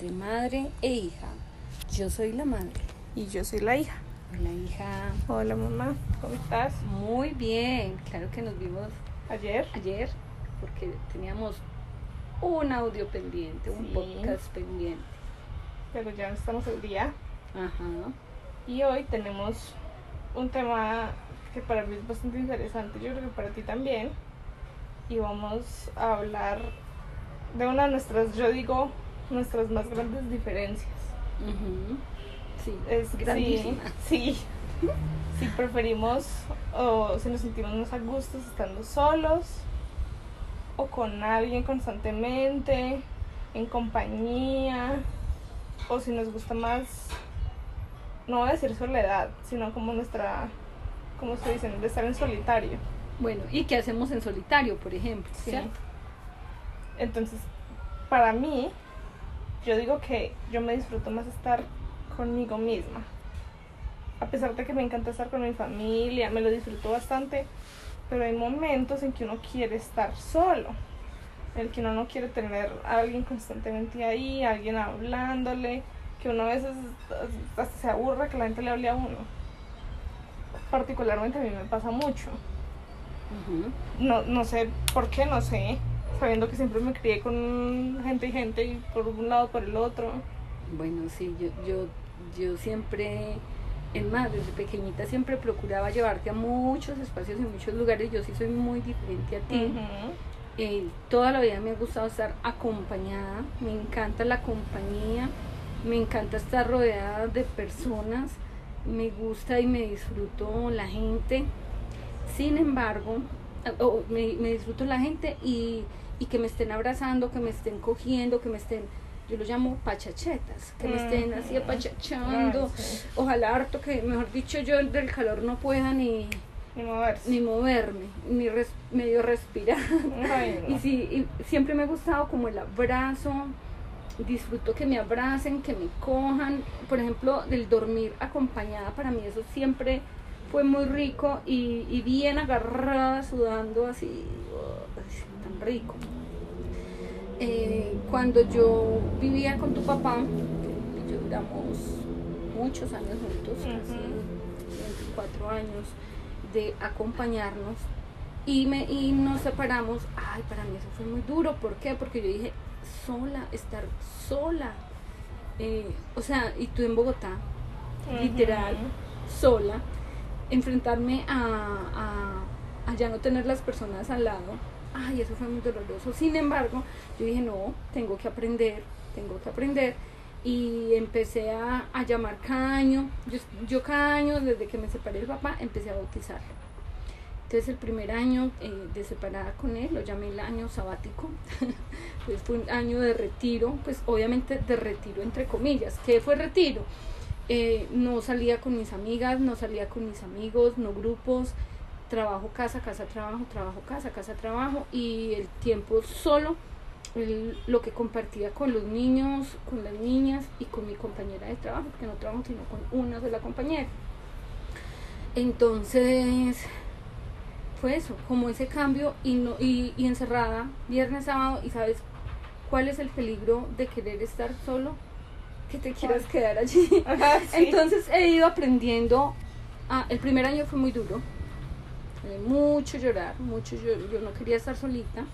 entre madre e hija. Yo soy la madre. Y yo soy la hija. Hola hija. Hola mamá, ¿cómo estás? Muy bien. Claro que nos vimos Ayer. ayer porque teníamos un audio pendiente, un podcast pendiente. Pero ya estamos al día. Ajá. Y hoy tenemos un tema que para mí es bastante interesante. Yo creo que para ti también. Y vamos a hablar de una de nuestras, yo digo, nuestras más grandes diferencias. Sí, Es grandísima. Sí, sí. Si preferimos o si nos sentimos más a gustos estando solos o con alguien constantemente, en compañía, o si nos gusta más, no voy a decir soledad, sino como nuestra, como se dice, de estar en solitario. Bueno, ¿y qué hacemos en solitario, por ejemplo? Sí. ¿cierto? Entonces, para mí, yo digo que yo me disfruto más estar conmigo misma. A pesar de que me encanta estar con mi familia, me lo disfruto bastante, pero hay momentos en que uno quiere estar solo, en el que uno no quiere tener a alguien constantemente ahí, alguien hablándole, que uno a veces hasta se aburre que la gente le hable a uno. Particularmente a mí me pasa mucho no, no sé por qué, no sé, sabiendo que siempre me crié con gente y gente y por un lado por el otro. Bueno, sí, yo, yo, yo siempre, es más, desde pequeñita siempre procuraba llevarte a muchos espacios y muchos lugares. Yo sí soy muy diferente a ti. Eh, toda la vida me ha gustado estar acompañada, me encanta la compañía, me encanta estar rodeada de personas, me gusta y me disfruto la gente. Sin embargo, oh, me, me disfruto la gente y, y que me estén abrazando, que me estén cogiendo, que me estén, yo lo llamo pachachetas, que me estén así apachachando. Sí. Ojalá harto que, mejor dicho, yo del calor no pueda ni, Ni moverse. ni moverme, ni res- medio respirar. Ay, no. Y sí, y siempre me ha gustado como el abrazo, disfruto que me abracen, que me cojan, por ejemplo, del dormir acompañada, para mí eso siempre fue muy rico y, y bien agarrada, sudando así, oh, tan rico. Eh, cuando yo vivía con tu papá, yo duramos muchos años juntos, casi Ujú. 24 años de acompañarnos y, me, y nos separamos. Ay, para mí eso fue muy duro. ¿Por qué? Porque yo dije, sola, estar sola. Eh, o sea, y tú en Bogotá, literal, sola, enfrentarme a, a, a ya no tener las personas al lado. Ay, eso fue muy doloroso. Sin embargo, yo dije, no, tengo que aprender, tengo que aprender. Y empecé a, a llamar cada año. Yo, yo cada año, desde que me separé del papá, empecé a bautizarlo. Entonces el primer año eh, de separada con él, lo llamé el año sabático. pues fue un año de retiro, pues obviamente de retiro entre comillas. ¿Qué fue retiro? Eh, no salía con mis amigas, no salía con mis amigos, no grupos, trabajo, casa, casa, trabajo, trabajo, casa, casa, trabajo y el tiempo solo, lo que compartía con los niños, con las niñas y con mi compañera de trabajo, porque no trabajo sino con una sola compañera. Entonces, fue eso, como ese cambio y, no, y, y encerrada, viernes, sábado, y sabes cuál es el peligro de querer estar solo, que te quieras quedar allí. Ajá, sí. Entonces he ido aprendiendo. ah, el primer año fue muy duro. eh, mucho llorar, mucho yo, yo no quería estar solita.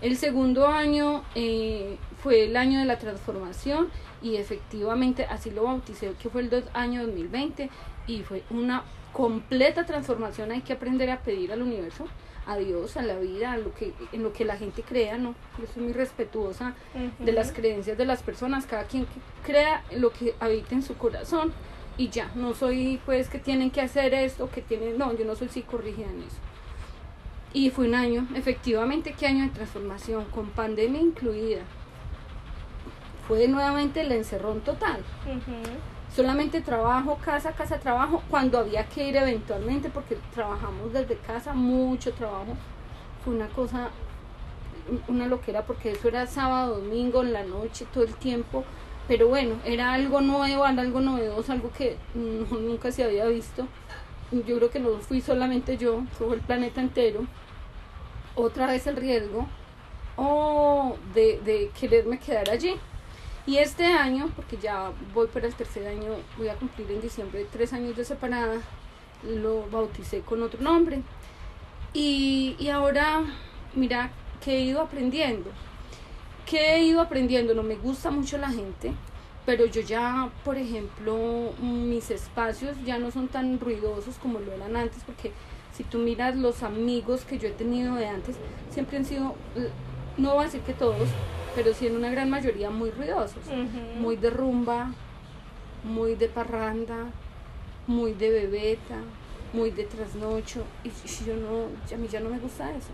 El segundo año eh, fue el año de la transformación y efectivamente así lo bauticé, que fue el dos, año 2020 y fue una completa transformación. Hay que aprender a pedir al universo, a Dios, a la vida, a lo que, en lo que la gente crea, ¿no? Yo soy muy respetuosa de las creencias de las personas, cada quien crea lo que habita en su corazón y ya, no soy pues que tienen que hacer esto, que tienen, no, yo no soy psicorrígida en eso. Y fue un año, efectivamente, ¿qué año de transformación? Con pandemia incluida. Fue nuevamente el encerrón total. Solamente trabajo, casa, casa, trabajo, cuando había que ir eventualmente, porque trabajamos desde casa, mucho trabajo. Fue una cosa, una loquera, porque eso era sábado, domingo, en la noche, todo el tiempo. Pero bueno, era algo nuevo, era algo novedoso, algo que nunca se había visto. Yo creo que no fui solamente yo, fue el planeta entero. Otra vez el riesgo o de, de quererme quedar allí. Y este año, porque ya voy para el tercer año, voy a cumplir en diciembre tres años de separada, lo bauticé con otro nombre. Y, y ahora, mira, que he ido aprendiendo. Que he ido aprendiendo, no me gusta mucho la gente, pero yo ya, por ejemplo, mis espacios ya no son tan ruidosos como lo eran antes, porque si tú miras los amigos que yo he tenido de antes, siempre han sido, no voy a decir que todos, pero sí en una gran mayoría muy ruidosos, muy de rumba, muy de parranda, muy de bebeta, muy de trasnocho y yo no, a mí ya no me gusta eso.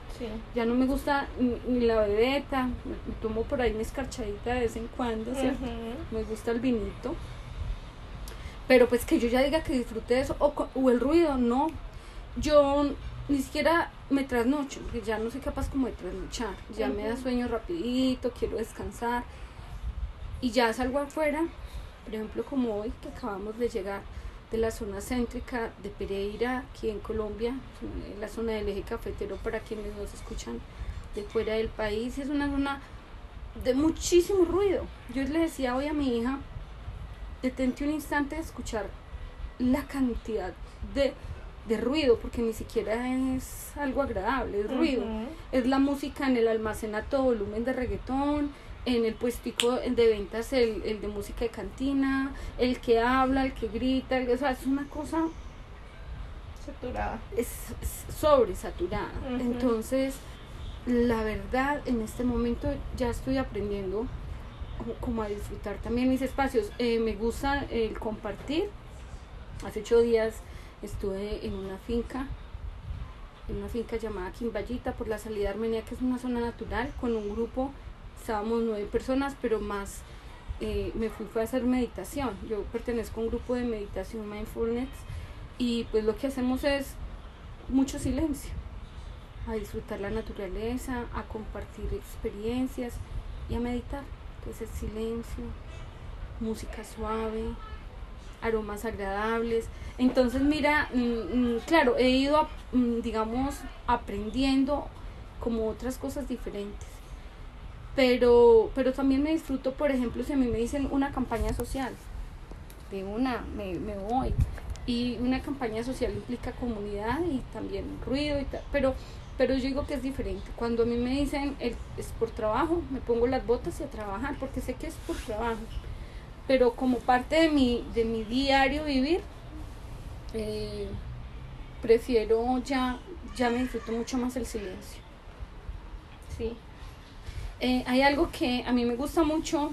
Ya no me gusta ni, la bebeta, me, tomo por ahí mi escarchadita de vez en cuando, ¿cierto? Me gusta el vinito. Pero pues que yo ya diga que disfrute de eso, o, o el ruido, no. Yo ni siquiera me trasnocho, porque ya no soy capaz como de trasnochar. Ya me da sueño rapidito, quiero descansar. Y ya salgo afuera, por ejemplo como hoy que acabamos de llegar de la zona céntrica de Pereira, aquí en Colombia, la zona del eje cafetero para quienes nos escuchan de fuera del país. Es una zona de muchísimo ruido. Yo le decía hoy a mi hija, detente un instante de escuchar la cantidad de, de ruido, porque ni siquiera es algo agradable, es ruido. Es la música en el almacenato volumen de reggaetón, en el puestico de ventas el, el, de música de cantina, el que habla, el que grita, o sea, es una cosa saturada. Es, sobresaturada. Entonces, la verdad, en este momento ya estoy aprendiendo como, a disfrutar también mis espacios. Eh, me gusta el compartir. Hace ocho días estuve en una finca, en una finca llamada Quimbayita por la salida armenia, que es una zona natural, con un grupo estábamos nueve personas, pero más eh, me fui fue a hacer meditación. Yo pertenezco a un grupo de meditación mindfulness y pues lo que hacemos es mucho silencio, a disfrutar la naturaleza, a compartir experiencias y a meditar. Entonces silencio, música suave, aromas agradables. Entonces mira, mm, mm, claro, he ido, mm, digamos, aprendiendo como otras cosas diferentes pero, pero también me disfruto, por ejemplo, si a mí me dicen una campaña social, de una me, voy. Y una campaña social implica comunidad y también ruido y tal, pero, pero yo digo que es diferente. Cuando a mí me dicen es por trabajo, me pongo las botas y a trabajar, porque sé que es por trabajo. Pero como parte de mi, de mi diario vivir, eh, prefiero ya, ya me disfruto mucho más el silencio. Sí. Eh, hay algo que a mí me gusta mucho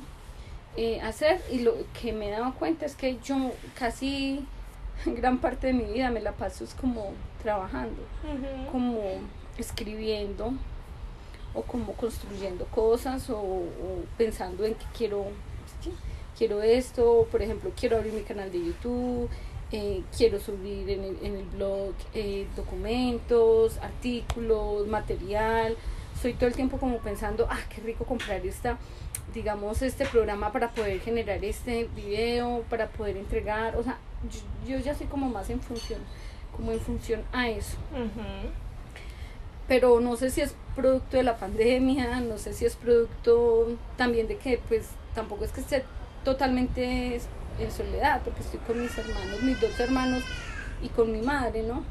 eh, hacer y lo que me he dado cuenta es que yo casi gran parte de mi vida me la paso es como trabajando, como escribiendo o como construyendo cosas o, pensando en que quiero, quiero esto, por ejemplo, quiero abrir mi canal de YouTube, eh, quiero subir en el, en el blog documentos, artículos, material. Estoy todo el tiempo como pensando, ah, qué rico comprar esta, digamos, este programa para poder generar este video, para poder entregar, o sea, yo, ya soy como más en función, como en función a eso. Pero no sé si es producto de la pandemia, no sé si es producto también de que pues tampoco es que esté totalmente en soledad, porque estoy con mis hermanos, mis dos hermanos y con mi madre, ¿no?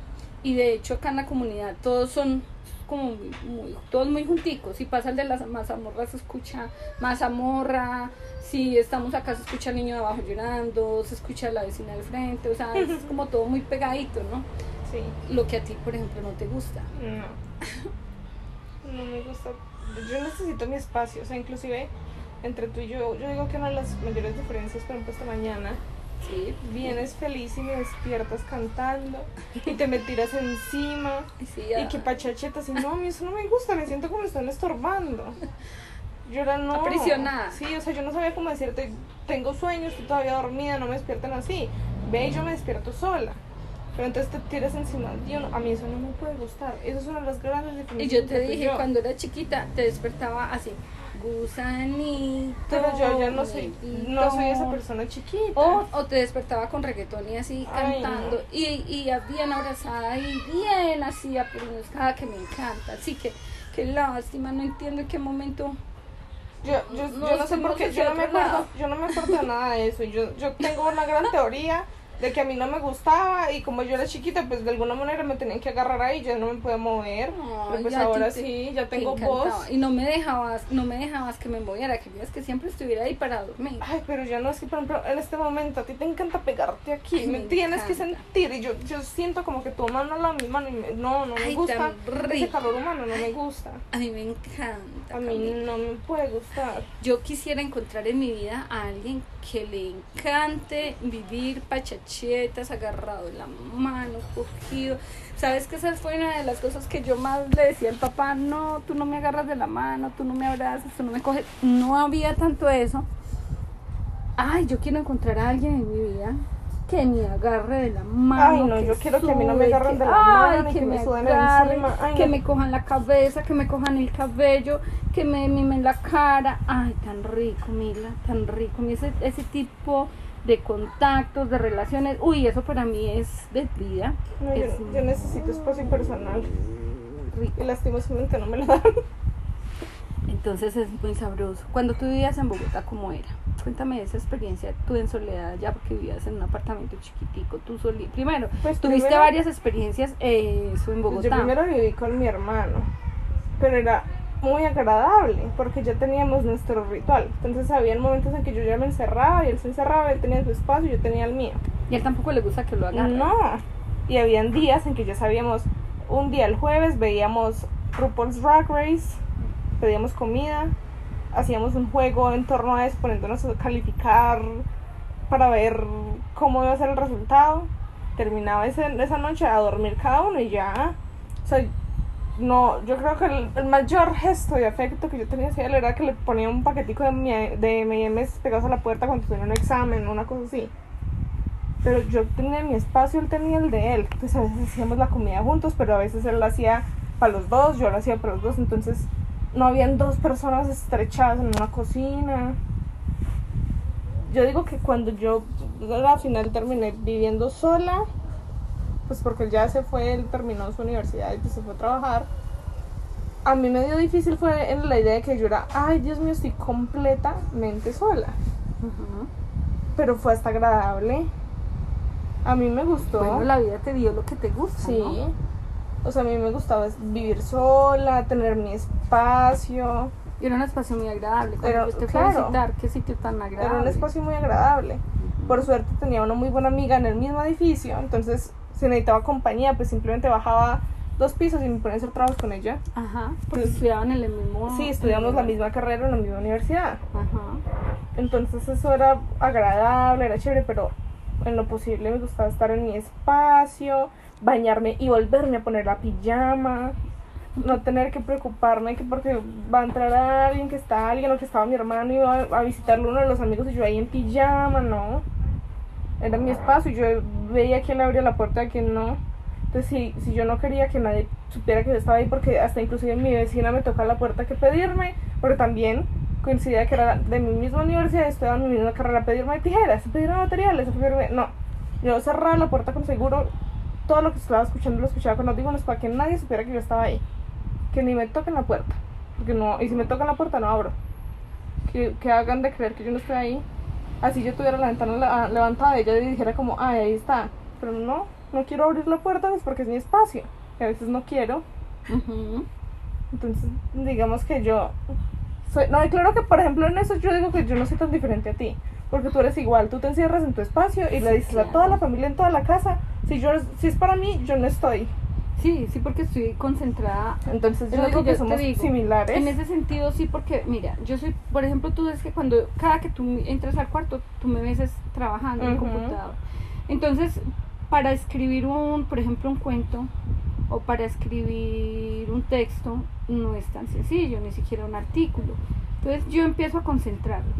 Y de hecho acá en la comunidad todos son como muy, todos muy junticos. Si pasa el de las mazamorras, se escucha mazamorra. Si estamos acá, se escucha el niño de abajo llorando, se escucha la vecina del frente. O sea, es como todo muy pegadito, ¿no? Sí. Lo que a ti, por ejemplo, no te gusta. No. No me gusta. Yo necesito mi espacio. O sea, inclusive entre tú y yo, yo digo que una de las mayores diferencias, por ejemplo, esta mañana Sí. Vienes feliz y me despiertas cantando y te me tiras encima y que pachachetas y no, a mí eso no me gusta, me siento como me están estorbando. Yo era no. Aprisionada. Sí, o sea, yo no sabía cómo decirte, tengo sueños, estoy todavía dormida, no me despiertan así. Ve y yo me despierto sola. Pero entonces te tiras encima. a mí eso no me puede gustar. Esas son las grandes diferencias. Y yo te dije, cuando era chiquita, te despertaba así gusanito. Pero yo ya no soy, no soy esa persona chiquita. O, o te despertaba con reggaetón y así cantando. Y, y bien abrazada y bien así cada que me encanta. Así que, qué lástima, no entiendo en qué momento Yo, yo, No, yo no sé por qué, yo no me acuerdo, yo no me acuerdo de nada de eso. Yo, yo tengo una gran teoría de que a mí no me gustaba y como yo era chiquita, pues de alguna manera me tenían que agarrar ahí, yo no me podía mover. Pero pues ahora te- sí, ya te tengo encantaba. voz. Y no me dejabas, no me dejabas que me moviera, querías que siempre estuviera ahí para dormir. Ay, pero ya no es que, por ejemplo, en este momento a ti te encanta pegarte aquí, Ay, me, me tienes que sentir y yo, yo siento como que tu mano la mi mano y me- no, no me Ay, gusta ese calor humano, no me gusta. A mí me encanta. A mí Camila. no me puede gustar. Yo quisiera encontrar en mi vida a alguien que le encante vivir agarrado de la mano, cogido. ¿Sabes que esa fue una de las cosas que yo más le decía al papá? No, tú no me agarras de la mano, tú no me abrazas, tú no me coges. No había tanto eso. Ay, yo quiero encontrar a alguien en mi vida que me agarre de la mano. Ay, no, yo quiero que a mí no me agarren que- de la mano, ay, ni que me suden agarren, encima. Ay, que no. me cojan la cabeza, que me cojan el cabello, que me mimen la cara. Ay, tan rico, Mila, tan rico. Ese tipo de contactos, de relaciones, uy, eso para mí es de vida. No, yo, es yo necesito espacio personal rico. y lastimosamente no me lo dan. Entonces es muy sabroso. Cuando tú vivías en Bogotá, ¿cómo era? Cuéntame de esa experiencia, tú en soledad, ya porque vivías en un apartamento chiquitico, tú soli Primero, Pues tuviste primero- varias experiencias eh, eso en Pues Bogotá. Yo primero viví con mi hermano, pero era muy agradable porque ya teníamos nuestro ritual. Entonces había momentos en que yo ya me encerraba y él se encerraba, él tenía su espacio y yo tenía el mío. Y a él tampoco le gusta que lo hagan. No. Y habían días en que ya sabíamos, un día el jueves veíamos RuPaul's Drag Race, pedíamos comida, hacíamos un juego en torno a eso, poniéndonos a calificar para ver cómo iba a ser el resultado. Terminaba ese- esa noche a dormir cada uno y ya. O sea, no, yo creo que el, mayor gesto de afecto que yo tenía hacia él era que le ponía un paquetico de, mi- de M&M's pegados a la puerta cuando tenía un examen, una cosa así pero yo tenía mi espacio, él tenía el de él. Entonces a veces hacíamos la comida juntos, pero a veces él la hacía para los dos, yo lo hacía para los dos. Entonces no habían dos personas estrechadas en una cocina. Yo digo que cuando yo al final terminé viviendo sola, pues porque él ya se fue, él terminó su universidad y pues se fue a trabajar. A mí me dio difícil fue en la idea de que yo era, ay Dios mío, estoy completamente sola. Pero fue hasta agradable. A mí me gustó. Bueno, la vida te dio lo que te gusta, Sí. ¿no? O sea, a mí me gustaba vivir sola, tener mi espacio. Y era un espacio muy agradable. Pero, yo te fui a claro. visitar, qué sitio tan agradable. Era un espacio muy agradable. Por suerte tenía una muy buena amiga en el mismo edificio, entonces si necesitaba compañía, pues simplemente bajaba dos pisos y me ponía a hacer trabajos con ella. Ajá, porque Pues- estudiaban en el mismo... Sí, estudiamos la misma carrera en la misma universidad. Ajá. Entonces eso era agradable, era chévere, pero en lo posible me gustaba estar en mi espacio, bañarme y volverme a poner la pijama, no tener que preocuparme que porque va a entrar alguien, que está alguien o que estaba mi hermano y iba a, a visitarlo uno de los amigos y yo ahí en pijama, no. Era mi espacio y yo veía quién abría la puerta y quién no. Entonces si, si yo no quería que nadie supiera que yo estaba ahí porque hasta inclusive mi vecina me tocaba la puerta que pedirme, porque también coincidía que era de mi misma universidad, estudiaba en mi misma carrera, pedirme tijeras, pedirme materiales, pedirme... No, yo cerraba la puerta con seguro, todo lo que estaba escuchando lo escuchaba con audífonos para que nadie supiera que yo estaba ahí. Que ni me toquen la puerta, porque no, y si me tocan la puerta no abro. Que, que hagan de creer que yo no estoy ahí. Así yo tuviera la ventana la- levantada y ella dijera como, ay, ahí está. Pero no, no quiero abrir la puerta pues porque es mi espacio. Y a veces no quiero. Ujú. Entonces, digamos que yo soy, no, y claro que por ejemplo en eso yo digo que yo no soy tan diferente a ti, porque tú eres igual, tú te encierras en tu espacio y le Sí, dices a claro. toda la familia en toda la casa, si yo si es para mí, yo no estoy. Sí, sí, porque estoy concentrada Entonces Es yo lo digo que yo somos digo. similares. En ese sentido sí, porque mira, yo soy, por ejemplo, tú ves que cuando cada que tú entras al cuarto, tú me ves es trabajando en el Ujú. computador. Entonces, para escribir un, por ejemplo, un cuento o para escribir un texto, no es tan sencillo, ni siquiera un artículo. Entonces yo empiezo a concentrarme.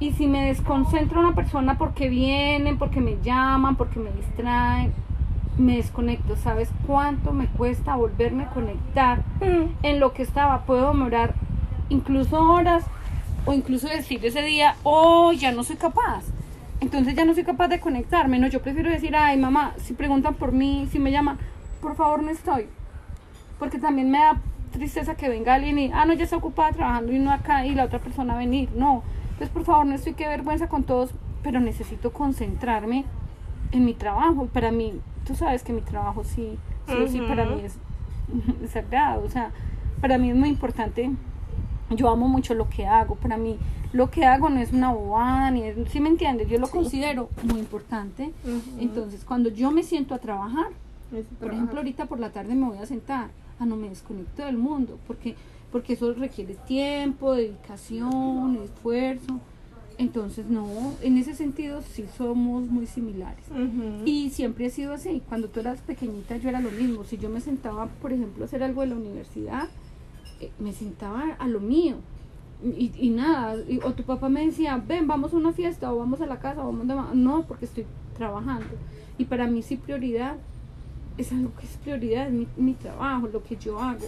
Y si me desconcentro a una persona porque vienen, porque me llaman, porque me distraen, me desconecto. ¿Sabes cuánto me cuesta volverme a conectar Mm. en lo que estaba? Puedo demorar incluso horas o incluso decir ese día, oh, ya no soy capaz. Entonces ya no soy capaz de conectarme. No, yo prefiero decir, ay, mamá, si preguntan por mí, si me llaman, por favor no estoy. Porque también me da tristeza que venga alguien y, ah, no, ya está ocupada trabajando y no acá y la otra persona venir. No. Entonces, por favor, no estoy que vergüenza con todos, pero necesito concentrarme en mi trabajo. Para mí, tú sabes que mi trabajo sí, sí, sí para mí es, es sagrado. O sea, para mí es muy importante. Yo amo mucho lo que hago. Para mí, lo que hago no es una bobada, ni es, ¿sí me entiendes? Yo lo considero muy importante. Entonces, cuando yo me siento a trabajar, por ejemplo, ahorita por la tarde me voy a sentar, ah, no me desconecto del mundo, porque, porque eso requiere tiempo, dedicación, esfuerzo. Entonces, no, en ese sentido sí somos muy similares. Y siempre ha sido así. Cuando tú eras pequeñita yo era lo mismo. Si yo me sentaba, por ejemplo, a hacer algo de la universidad, eh, me sentaba a lo mío y, y nada, o tu papá me decía, ven, vamos a una fiesta o vamos a la casa, o vamos a... No, porque estoy trabajando. Y para mí sí prioridad es algo que es prioridad, es mi, mi trabajo, lo que yo hago.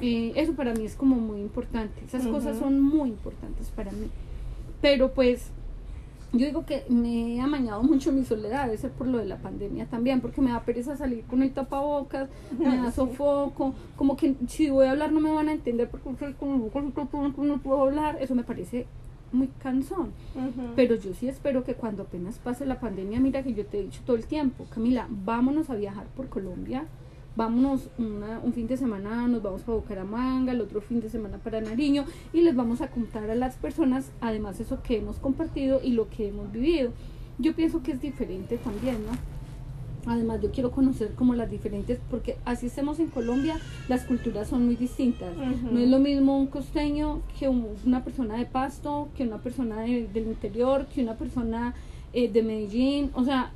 Eh, eso para mí es como muy importante. Esas cosas son muy importantes para mí. Pero pues yo digo que me he amañado mucho mi soledad, debe ser por lo de la pandemia también, porque me da pereza salir con el tapabocas, me da sofoco, como que si voy a hablar no me van a entender porque no puedo hablar, eso me parece muy cansón. Pero yo sí espero que cuando apenas pase la pandemia, mira que yo te he dicho todo el tiempo, Camila, vámonos a viajar por Colombia, vámonos un fin de semana, nos vamos para Bucaramanga, el otro fin de semana para Nariño y les vamos a contar a las personas, además eso que hemos compartido y lo que hemos vivido. Yo pienso que es diferente también, ¿no? Además, yo quiero conocer como las diferentes, porque así estemos en Colombia, las culturas son muy distintas. No es lo mismo un costeño que una persona de Pasto, que una persona del interior, que una persona eh, de Medellín, o sea,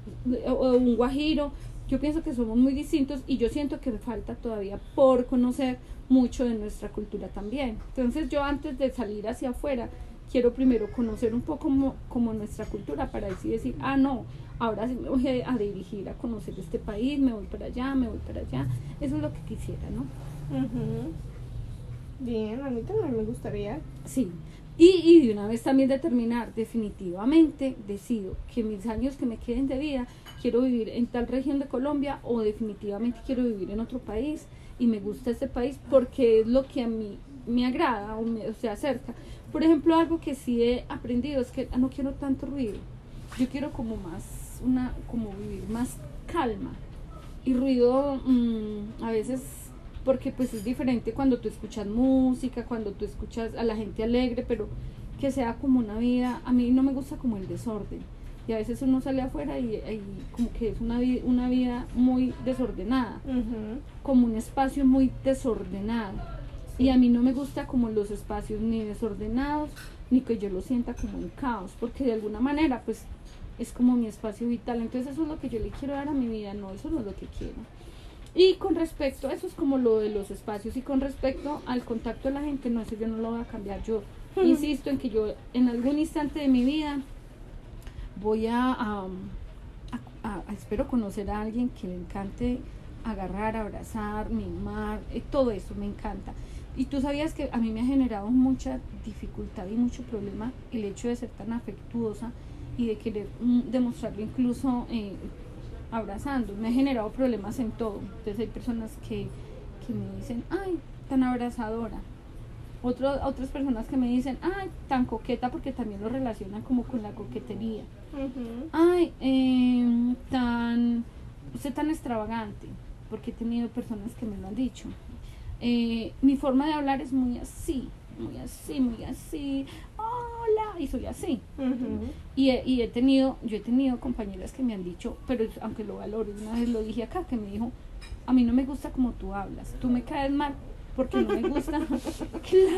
o un guajiro yo pienso que somos muy distintos y yo siento que me falta todavía por conocer mucho de nuestra cultura también. Entonces yo antes de salir hacia afuera, quiero primero conocer un poco como, nuestra cultura para así decir, ah, no, ahora sí me voy a, dirigir a conocer este país, me voy para allá, me voy para allá. Eso es lo que quisiera, ¿no? Bien, a mí también me gustaría. Sí. Y, de una vez también determinar, definitivamente decido que mis años que me queden de vida quiero vivir en tal región de Colombia o definitivamente quiero vivir en otro país y me gusta este país porque es lo que a mí me agrada o, me, se acerca. Por ejemplo, algo que sí he aprendido es que ah, no quiero tanto ruido. Yo quiero como más, una, como vivir más calma. Y ruido mm, a veces porque pues es diferente cuando tú escuchas música, cuando tú escuchas a la gente alegre, pero que sea como una vida, a mí no me gusta como el desorden y a veces uno sale afuera y, como que es una, una vida muy desordenada, como un espacio muy desordenado. Y a mí no me gusta como los espacios ni desordenados, ni que yo lo sienta como un caos, porque de alguna manera pues es como mi espacio vital. Entonces eso es lo que yo le quiero dar a mi vida, no, eso no es lo que quiero. Y con respecto, eso es como lo de los espacios, y con respecto al contacto de la gente, no, eso yo no lo voy a cambiar. Yo insisto en que yo en algún instante de mi vida voy a, espero conocer a alguien que le encante agarrar, abrazar, mimar, eh, todo eso me encanta. Y tú sabías que a mí me ha generado mucha dificultad y mucho problema el hecho de ser tan afectuosa y de querer mm, demostrarlo incluso eh, abrazando. Me ha generado problemas en todo. Entonces hay personas que, que me dicen, ay, tan abrazadora otras personas que me dicen, ay, tan coqueta porque también lo relacionan como con la coquetería. Ay, eh, tan, usted tan extravagante, porque he tenido personas que me lo han dicho. Eh, mi forma de hablar es muy así, muy así, muy así. Hola, y soy así. y, he, y he tenido, yo he tenido compañeras que me han dicho, pero aunque lo valoro, una vez lo dije acá, que me dijo, a mí no me gusta como tú hablas, tú me caes mal porque no me gusta.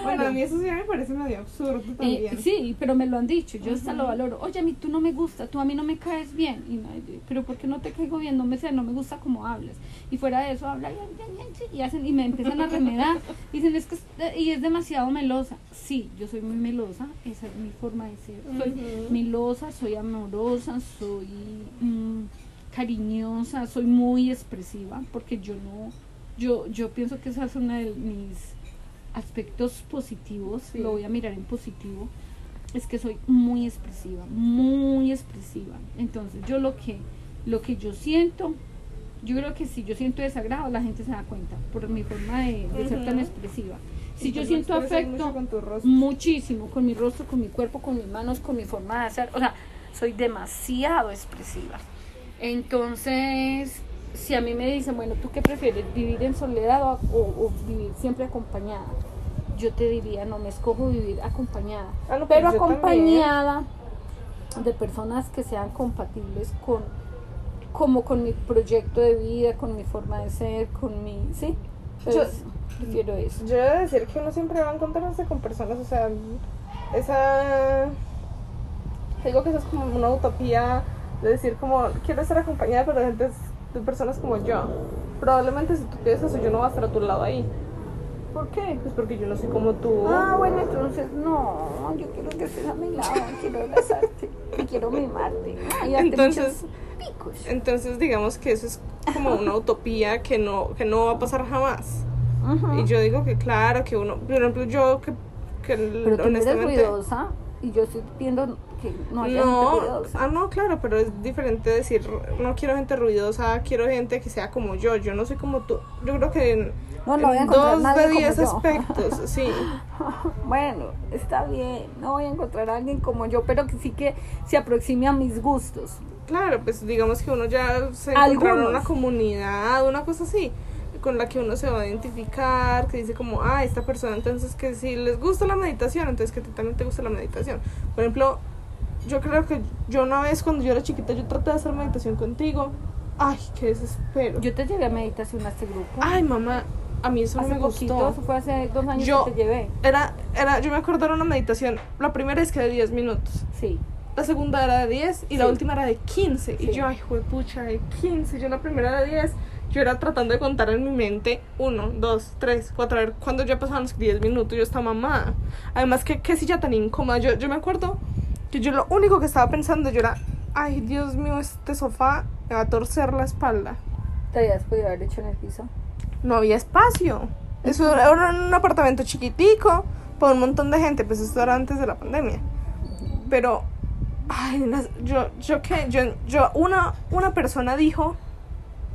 Bueno, a mí eso sí me parece medio absurdo eh, también. sí, pero me lo han dicho, yo hasta lo valoro. Oye, a mí tú no me gusta, tú a mí no me caes bien. Y pero ¿por qué no te caigo bien? No me sé, no me gusta cómo hablas. Y fuera de eso, habla y, hacen, y me empiezan a remedar. Y dicen, es que y es demasiado melosa. Sí, yo soy muy melosa, esa es mi forma de ser. Soy melosa, soy amorosa, soy mm, cariñosa, soy muy expresiva, porque yo no yo, yo pienso que esa es uno de mis aspectos positivos, lo voy a mirar en positivo, es que soy muy expresiva, muy expresiva. Entonces yo lo que, lo que yo siento, Yo creo que si yo siento desagrado, la gente se da cuenta por mi forma de, de ser tan expresiva. Si yo siento afecto, con tu rostro. muchísimo, con mi rostro, con mi cuerpo, con mis manos, con mi forma de hacer. O sea, soy demasiado expresiva. Entonces, si a mí me dicen, bueno, ¿tú qué prefieres? ¿Vivir en soledad o, o- o vivir siempre acompañada? Yo te diría, no, me escojo vivir acompañada. Pero yo también. acompañada de personas que sean compatibles con como con mi proyecto de vida, con mi forma de ser, con mi, sí, pues, prefiero eso. Yo he de decir que uno siempre va a encontrarse con personas, o sea, esa... Digo que eso es como una utopía de decir como, quiero estar acompañada pero de gente, de personas como yo. Probablemente si tú piensas eso, yo no voy a estar a tu lado ahí. ¿Por qué? Pues porque yo no soy como tú. Ah, bueno, entonces no, yo quiero que estés a mi lado, quiero abrazarte, y quiero mimarte. y darte Entonces- picos. Entonces digamos que eso es como una utopía que no, que no va a pasar jamás. Ujú. Y yo digo que claro, que uno, por ejemplo, yo que, que Pero tú no eres honestamente... ruidosa y yo estoy viendo que no haya gente No, ruidosa. ah, no, claro, pero es diferente decir, no quiero gente ruidosa, quiero gente que sea como yo, yo no soy como tú. Yo creo que en, No, no voy a en dos nadie de como diez yo. aspectos, sí. Bueno, está bien, no voy a encontrar a alguien como yo, pero que sí que se aproxime a mis gustos. Claro, pues digamos que uno ya se encontrará Algunos. una comunidad, una cosa así, con la que uno se va a identificar, que dice como, ah, esta persona, entonces que si les gusta la meditación, entonces que a ti también te gusta la meditación. Por ejemplo, yo creo que yo una vez cuando yo era chiquita, yo traté de hacer meditación contigo. Ay, qué desespero. Yo te llevé a meditación a este grupo. Ay, mamá, a mí eso no hace me poquito, gustó. eso fue hace dos años Yo- que te llevé. Era, era, yo me acuerdo era una meditación. La primera es que de 10 minutos. Sí. La segunda era de 10 y la Sí. última era de 15. Y Sí. yo, ay, pucha, de 15. Yo la primera era de 10. Yo era tratando de contar en mi mente 1, 2, 3, 4. A ver, cuando ya pasaban los 10 minutos, yo estaba mamada. Además, que qué silla tan incómoda. Yo, yo me acuerdo que yo lo único que estaba pensando yo era, ay, Dios mío, este sofá me va a torcer la espalda. Te habías podido haber hecho en el piso. no había espacio. Eso era un apartamento chiquitico para un montón de gente, pues esto era antes de la pandemia. Pero, ay, las- yo, yo que, yo, yo, una, una persona dijo,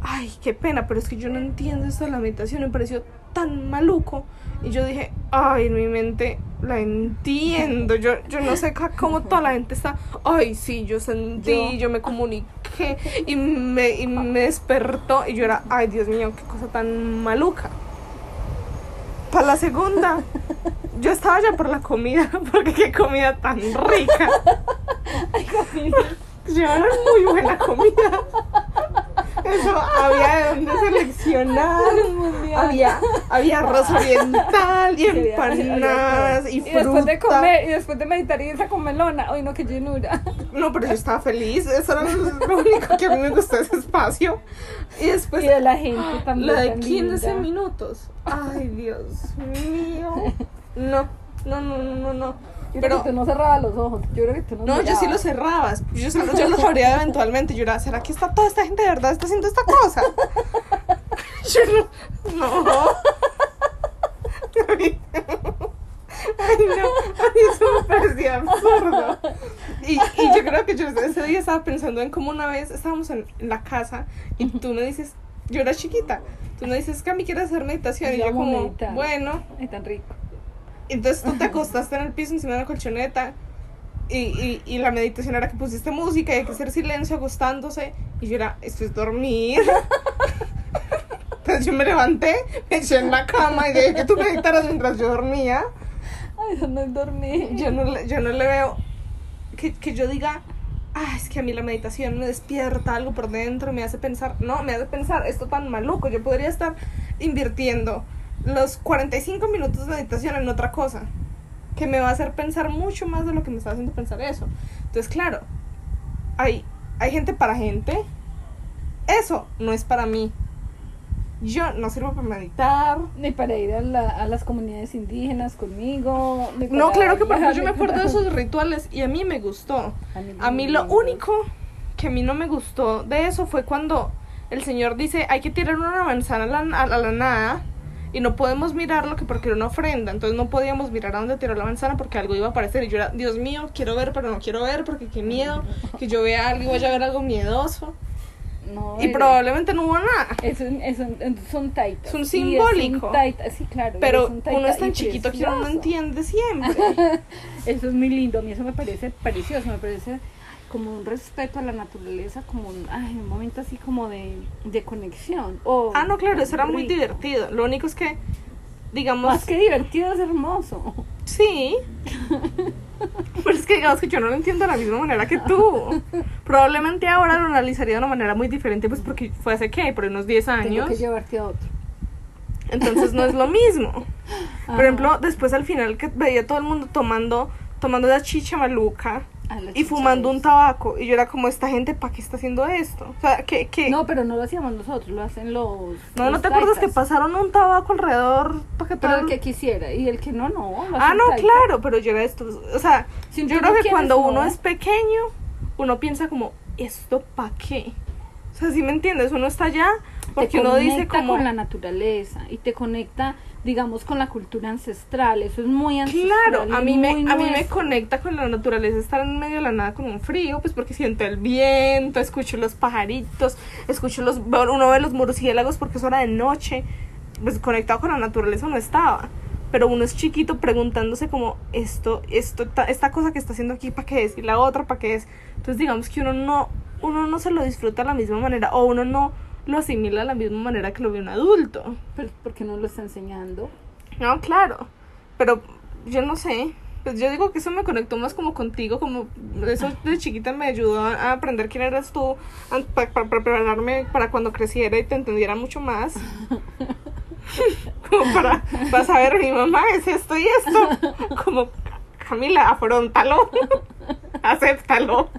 ay, qué pena, pero es que yo no entiendo esto de la meditación, me pareció tan maluco. Y yo dije, ay, en mi mente la entiendo. Yo, yo no sé cómo toda la gente está, ay, sí, yo sentí, Yo- yo, me comuniqué y me, y me despertó. Y yo era, ay, Dios mío, qué cosa tan maluca. Para la segunda, yo estaba ya por la comida, porque qué comida tan rica. Llevaron muy buena comida. Eso había de dónde seleccionar. Había, había arroz oriental y empanadas y todo. y después de fruta. comer, y después de meditar y esa comelona, ay no, qué llenura. No, pero yo estaba feliz. Eso era lo único que a mí me gustó ese espacio. Y después y de la gente también. la de tan 15 linda. minutos. Ay, Dios mío. No, no, no, no, no. Yo Pero creo que tú no cerrabas los ojos. Yo creo que tú no No, yo sí los cerrabas. Yo, solo- yo los abría eventualmente. Yo era, ¿será que está toda esta gente de verdad está haciendo esta cosa? Yo no. No. Ay, no. A mí me parecía absurdo. Y, y yo creo que yo ese día estaba pensando en cómo una vez estábamos en, la casa y tú me dices, yo era chiquita, tú me dices, Cami, ¿quieres hacer meditación? Y Yo yo como, meditar. bueno. Ay, tan rico. Entonces tú te acostaste en el piso encima de la colchoneta y, y, y la meditación era que pusiste música y hay que hacer silencio acostándose y yo era, esto es dormir. Entonces yo me levanté, me eché en la cama y dejé que tú meditaras mientras yo dormía. Ay, eso no es dormir. Yo no, le- yo no le veo que, que yo diga, ah, es que a mí la meditación me despierta algo por dentro, me hace pensar, no, me hace pensar esto tan maluco, yo podría estar invirtiendo los 45 minutos de meditación en otra cosa, que me va a hacer pensar mucho más de lo que me está haciendo pensar eso. Entonces, claro, hay, hay gente para gente, eso no es para mí. Yo no sirvo para meditar, Ni para ir a, la- a las comunidades indígenas conmigo. No, claro que por ejemplo, viajar, yo me acuerdo de esos rituales y a mí me gustó. A mí, A mí lo único que a mí no me gustó de eso fue cuando el señor dice hay que tirar una manzana a la, a la nada y no podemos mirarlo que porque era una ofrenda. Entonces no podíamos mirar a dónde tiró la manzana porque algo iba a aparecer. Y yo era, Dios mío, quiero ver pero no quiero ver porque qué miedo que yo vea algo y vaya a ver algo miedoso. no Y probablemente no hubo nada. Es un, es un, es un taita. Es un Sí, simbólico. taita, sí, claro. Pero es un taita uno es tan chiquito que uno no entiende siempre. Eso es muy lindo, a mí eso me parece precioso, me parece como un respeto a la naturaleza, como un, ay, un momento así como de, de conexión. Ah, no, claro, eso era muy divertido. Lo único es que, digamos, Más que divertido, es hermoso. sí. Pero es que digamos que yo no lo entiendo de la misma manera que tú. Probablemente ahora lo analizaría de una manera muy diferente, pues porque fue hace qué, por unos 10 Tengo años. que llevarte a otro. Entonces no es lo mismo. Por Ajá. ejemplo, después al final que veía todo el mundo tomando, tomando la chicha maluca y fumando un tabaco. Y yo era como, esta gente, ¿para qué está haciendo esto? O sea, que... es- No, pero no lo hacíamos nosotros, lo hacen los. No, ¿no te acuerdas que pasaron un tabaco alrededor para que Pero todo el que quisiera y el que no, no. Ah, no, claro, pero yo era esto. O sea, Si yo creo no que quieres, cuando no. uno es pequeño, uno piensa como, ¿esto para qué? O sea, ¿sí me entiendes? Uno está allá porque te uno dice como... con la naturaleza y te conecta, digamos, con la cultura ancestral. Eso es muy ancestral. Claro, a mí, me, muy a mí me nuestro. conecta con la naturaleza estar en medio de la nada con un frío, pues porque siento el viento, escucho los pajaritos, escucho los... Uno ve los murciélagos porque es hora de noche, pues conectado con la naturaleza no estaba. Pero uno es chiquito preguntándose como esto, esto, ta- esta cosa que está haciendo aquí, ¿para qué es? Y la otra, ¿para qué es? Entonces digamos que uno no, uno no se lo disfruta de la misma manera o uno no lo asimila de la misma manera que lo ve un adulto. Pero ¿por qué no lo está enseñando? No, claro. Pero yo no sé. Pues yo digo que eso me conectó más como contigo, como eso de chiquita me ayudó a a aprender quién eras tú, para prepararme para cuando creciera y te entendiera mucho más. como para, para saber, mi mamá es esto y esto. Como, Camila, afrontalo, acéptalo.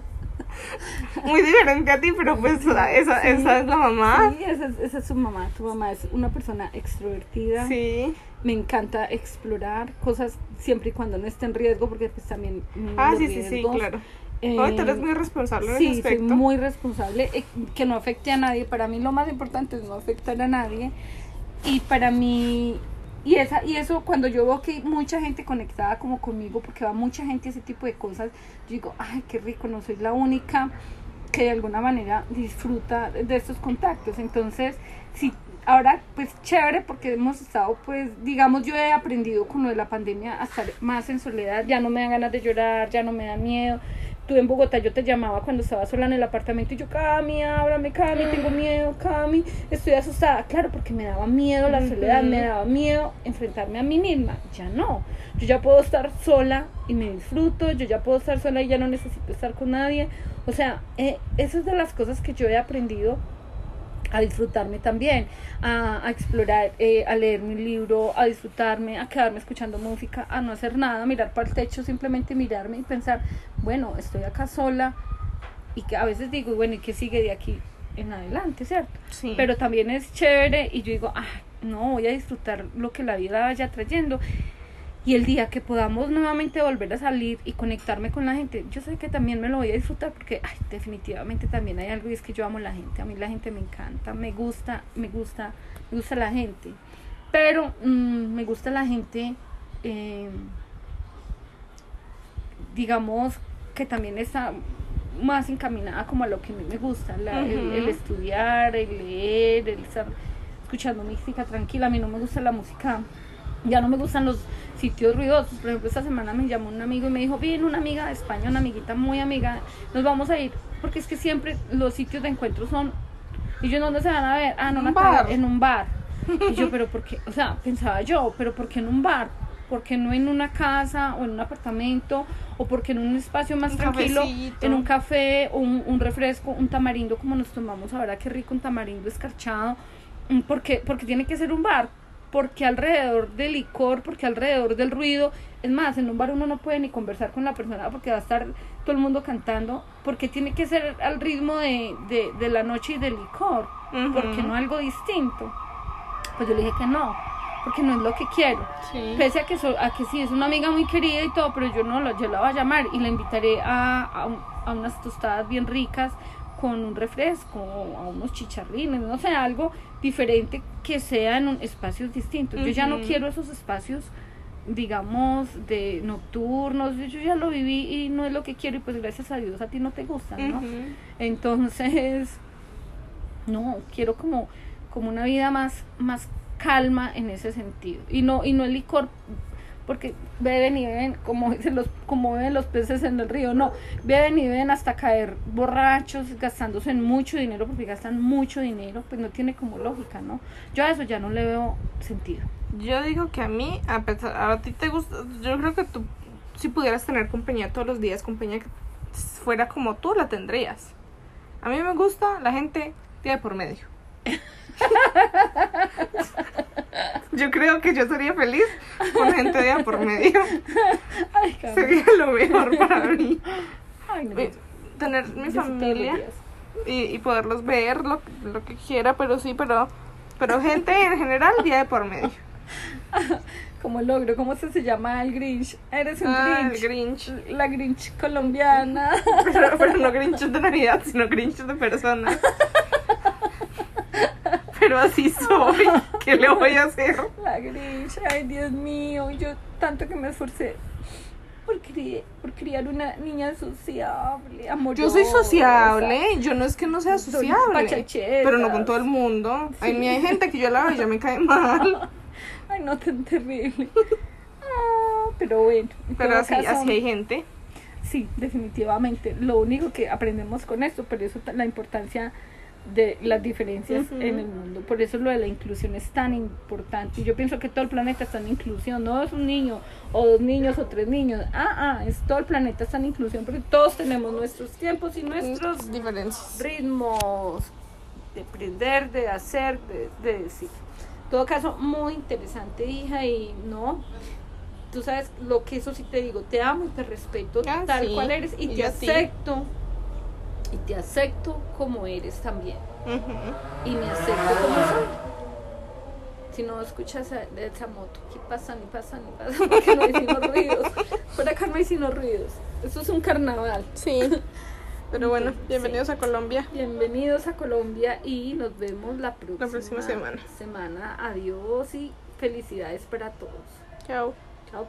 Muy diferente a ti, pero pues esa, esa es la mamá. Sí, esa es, esa es su mamá. Tu mamá es una persona extrovertida. Sí. Me encanta explorar cosas siempre y cuando no esté en riesgo, porque pues también... Ah, sí, sí, sí, riesgos, claro. eh, tú eres muy responsable en Sí, soy muy responsable, eh, que no afecte a nadie. Para mí lo más importante es no afectar a nadie. Y para mí, y, esa, y eso cuando yo veo que hay mucha gente conectada como conmigo, porque va mucha gente a ese tipo de cosas, yo digo, ay, qué rico, no soy la única que de alguna manera disfruta de estos contactos. Entonces, sí, ahora pues chévere porque hemos estado pues, digamos, yo he aprendido con lo de la pandemia a estar más en soledad, ya no me dan ganas de llorar, ya no me da miedo. Tú en Bogotá yo te llamaba cuando estaba sola en el apartamento y yo, Cami, háblame, Cami, tengo miedo, Cami, estoy asustada. Claro, porque me daba miedo la soledad, me daba miedo enfrentarme a mí misma. Ya no, yo ya puedo estar sola y me disfruto, yo ya puedo estar sola y ya no necesito estar con nadie. O sea, eh, eso es de las cosas que yo he aprendido a disfrutarme también, a, a explorar, eh, a leer mi libro, a disfrutarme, a quedarme escuchando música, a no hacer nada, a mirar para el techo, simplemente mirarme y pensar, bueno, estoy acá sola y que a veces digo, bueno, ¿y qué sigue de aquí en adelante, cierto? Sí. Pero también es chévere y yo digo, ah, no, voy a disfrutar lo que la vida vaya trayendo. Y el día que podamos nuevamente volver a salir y conectarme con la gente, yo sé que también me lo voy a disfrutar porque ay, definitivamente también hay algo y es que yo amo la gente, a mí la gente me encanta, me gusta, me gusta, me gusta la gente. Pero mm, me gusta la gente, eh, digamos, que también está más encaminada como a lo que a mí me gusta, la- el, el estudiar, el leer, el estar escuchando música tranquila. A mí no me gusta la música, ya no me gustan los sitios ruidosos. Por ejemplo, esta semana me llamó un amigo y me dijo, viene una amiga de España, una amiguita muy amiga, nos vamos a ir, porque es que siempre los sitios de encuentro son... Y yo, ¿dónde se van a ver? Ah, no, Un bar. en un bar. Y yo, pero ¿por qué? O sea, pensaba yo, pero ¿por qué en un bar? ¿Por qué no en una casa o en un apartamento? ¿O por qué en un espacio más Un tranquilo? cafecito. En un café o un, un refresco, un tamarindo como nos tomamos ahora, qué rico un tamarindo escarchado. Mm, Porque, porque tiene que ser un bar, porque alrededor del licor, porque alrededor del ruido, es más, en un bar uno no puede ni conversar con la persona porque va a estar todo el mundo cantando, porque tiene que ser al ritmo de, de, de la noche y del licor, Ujú. porque no algo distinto. Pues yo le dije que no, porque no es lo que quiero. Sí. Pese a que, so- a que sí, es una amiga muy querida y todo, pero yo no yo la voy a llamar y la invitaré a, a unas tostadas bien ricas con un refresco, o a unos chicharrines, no sé, algo diferente que sea en un- espacios distintos. Yo ya no quiero esos espacios, digamos, de nocturnos, yo ya lo viví y no es lo que quiero y pues gracias a Dios a ti no te gustan, ¿no? Entonces, No, quiero como, como una vida más, más calma en ese sentido. Y no, y no el licor porque beben y beben como dicen los como beben los peces en el río no beben y beben hasta caer borrachos gastándose en mucho dinero porque gastan mucho dinero pues no tiene como lógica no yo a eso ya no le veo sentido Yo digo que a mí, a pesar, a ti te gusta, yo creo que tú, si pudieras tener compañía todos los días, compañía que fuera como tú, la tendrías. A mí me gusta la gente de por medio. Yo creo que yo sería feliz con gente día por medio. Ay. Sería lo mejor para mí. Ay, no, Eh, Tener mi familia y, y poderlos ver lo, lo que quiera, pero sí, pero, pero gente en general día de por medio. como logro cómo se, se llama el Grinch eres un Ah, el Grinch Grinch. la Grinch colombiana Pero, pero no Grinches de Navidad, sino Grinches de personas. Pero así soy. ¿Qué le voy a hacer? La Grinch, ay Dios mío, yo tanto que me esforcé por, cri- por criar una niña sociable, amorosa. Yo soy sociable, yo no es que no sea sociable, pero no con todo el mundo. Sí. hay gente que yo la veo y ya me cae mal, Ay, no tan terrible. Ah, pero bueno, en pero así, caso, así hay gente. Sí, definitivamente. Lo único que aprendemos con esto, por eso la importancia de las diferencias en el mundo. Por eso lo de la inclusión es tan importante. Y yo pienso que todo el planeta está en inclusión. No es un niño, o dos niños, o tres niños. Ah, ah, es todo el planeta está en inclusión porque todos tenemos nuestros tiempos y nuestros diferencias. ritmos de aprender, de hacer, de, de decir. En todo caso, muy interesante, hija, y no, tú sabes lo que eso sí te digo, te amo y te respeto Ah, tal sí, cual eres y, y te yo a ti. Y te acepto como eres también, y me acepto como soy. Si no escuchas a- de esa moto, ¿qué pasa? Ni pasa, ni pasa, porque no hay sino ruidos. Por acá no hay sino ruidos. Esto es un carnaval. Sí, pero bueno, Sí. bienvenidos a Colombia. Bienvenidos a Colombia y nos vemos la próxima, próxima semana. semana. Adiós y felicidades para todos. Chao. Chao.